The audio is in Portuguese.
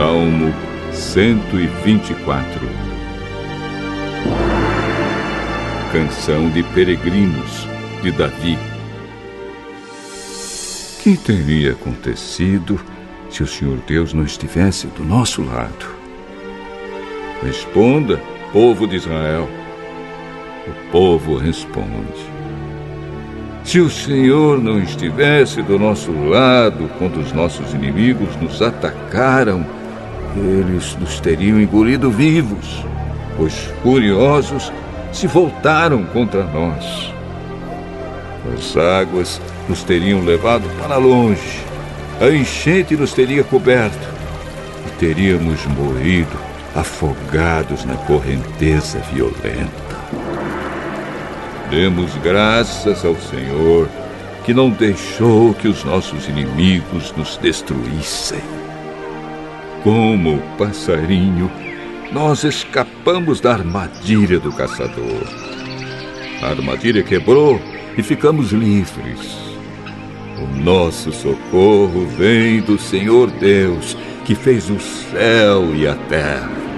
Salmo 124 Canção de Peregrinos, de Davi. Que teria acontecido se o Senhor Deus não estivesse do nosso lado? Responda, povo de Israel. O povo responde. Se o Senhor não estivesse do nosso lado quando os nossos inimigos nos atacaram, eles nos teriam engolido vivos, pois furiosos se voltaram contra nós. As águas nos teriam levado para longe, a enchente nos teria coberto e teríamos morrido afogados na correnteza violenta. Demos graças ao Senhor que não deixou que os nossos inimigos nos destruíssem. Como passarinho, nós escapamos da armadilha do caçador. A armadilha quebrou e ficamos livres. O nosso socorro vem do Senhor Deus, que fez o céu e a terra.